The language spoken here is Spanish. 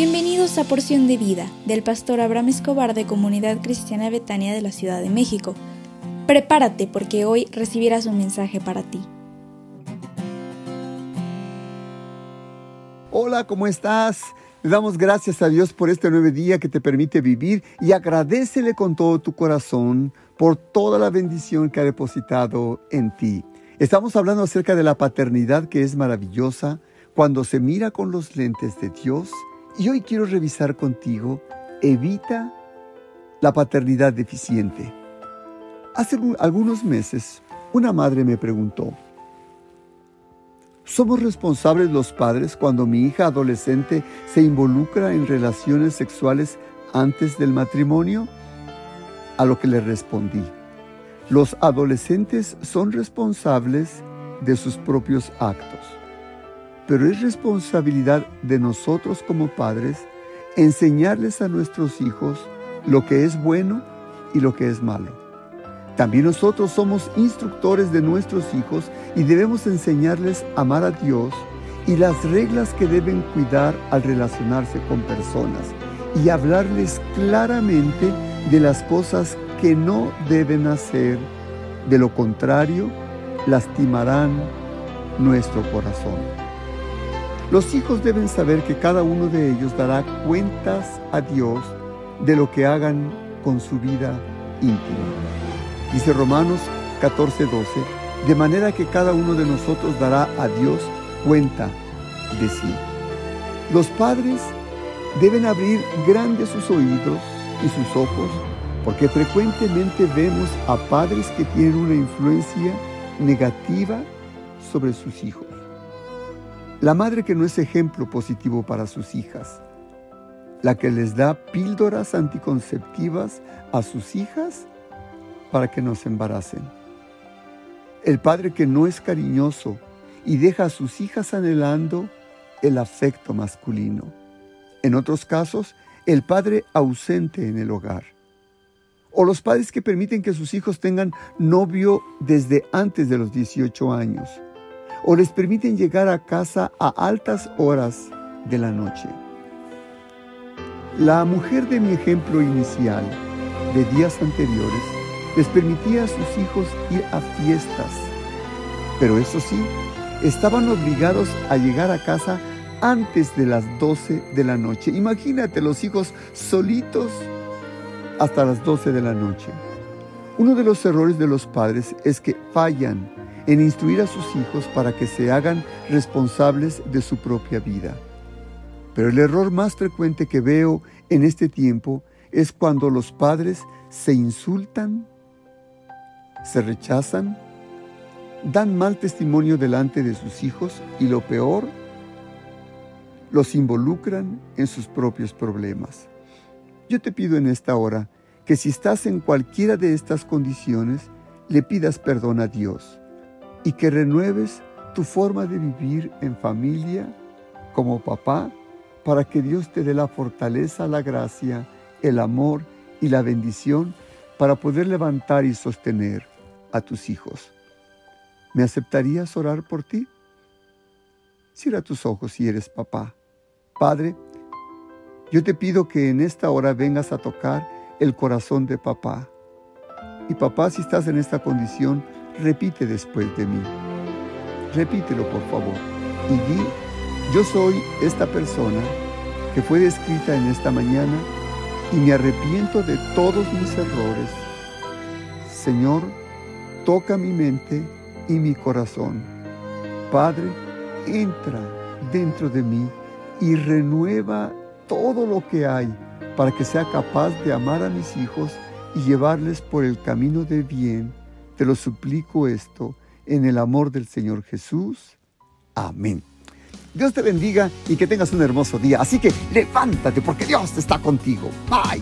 Bienvenidos a Porción de Vida del pastor Abraham Escobar de Comunidad Cristiana Betania de la Ciudad de México. Prepárate porque hoy recibirás un mensaje para ti. Hola, ¿cómo estás? Le damos gracias a Dios por este nuevo día que te permite vivir y agradecele con todo tu corazón por toda la bendición que ha depositado en ti. Estamos hablando acerca de la paternidad que es maravillosa cuando se mira con los lentes de Dios y hoy quiero revisar contigo, evita la paternidad deficiente. Hace algunos meses, una madre me preguntó, ¿somos responsables los padres cuando mi hija adolescente se involucra en relaciones sexuales antes del matrimonio? A lo que le respondí, los adolescentes son responsables de sus propios actos pero es responsabilidad de nosotros como padres enseñarles a nuestros hijos lo que es bueno y lo que es malo. También nosotros somos instructores de nuestros hijos y debemos enseñarles a amar a Dios y las reglas que deben cuidar al relacionarse con personas y hablarles claramente de las cosas que no deben hacer. De lo contrario, lastimarán nuestro corazón. Los hijos deben saber que cada uno de ellos dará cuentas a Dios de lo que hagan con su vida íntima. Dice Romanos 14:12, de manera que cada uno de nosotros dará a Dios cuenta de sí. Los padres deben abrir grandes sus oídos y sus ojos porque frecuentemente vemos a padres que tienen una influencia negativa sobre sus hijos. La madre que no es ejemplo positivo para sus hijas. La que les da píldoras anticonceptivas a sus hijas para que no se embaracen. El padre que no es cariñoso y deja a sus hijas anhelando el afecto masculino. En otros casos, el padre ausente en el hogar. O los padres que permiten que sus hijos tengan novio desde antes de los 18 años o les permiten llegar a casa a altas horas de la noche. La mujer de mi ejemplo inicial de días anteriores les permitía a sus hijos ir a fiestas, pero eso sí, estaban obligados a llegar a casa antes de las 12 de la noche. Imagínate los hijos solitos hasta las 12 de la noche. Uno de los errores de los padres es que fallan en instruir a sus hijos para que se hagan responsables de su propia vida. Pero el error más frecuente que veo en este tiempo es cuando los padres se insultan, se rechazan, dan mal testimonio delante de sus hijos y lo peor, los involucran en sus propios problemas. Yo te pido en esta hora que si estás en cualquiera de estas condiciones, le pidas perdón a Dios y que renueves tu forma de vivir en familia como papá para que Dios te dé la fortaleza, la gracia, el amor y la bendición para poder levantar y sostener a tus hijos. ¿Me aceptarías orar por ti? Cierra tus ojos si eres papá. Padre, yo te pido que en esta hora vengas a tocar el corazón de papá. Y papá, si estás en esta condición, repite después de mí. Repítelo, por favor. Y di, yo soy esta persona que fue descrita en esta mañana y me arrepiento de todos mis errores. Señor, toca mi mente y mi corazón. Padre, entra dentro de mí y renueva todo lo que hay para que sea capaz de amar a mis hijos y llevarles por el camino de bien te lo suplico esto en el amor del Señor Jesús. Amén. Dios te bendiga y que tengas un hermoso día. Así que levántate porque Dios está contigo. Bye.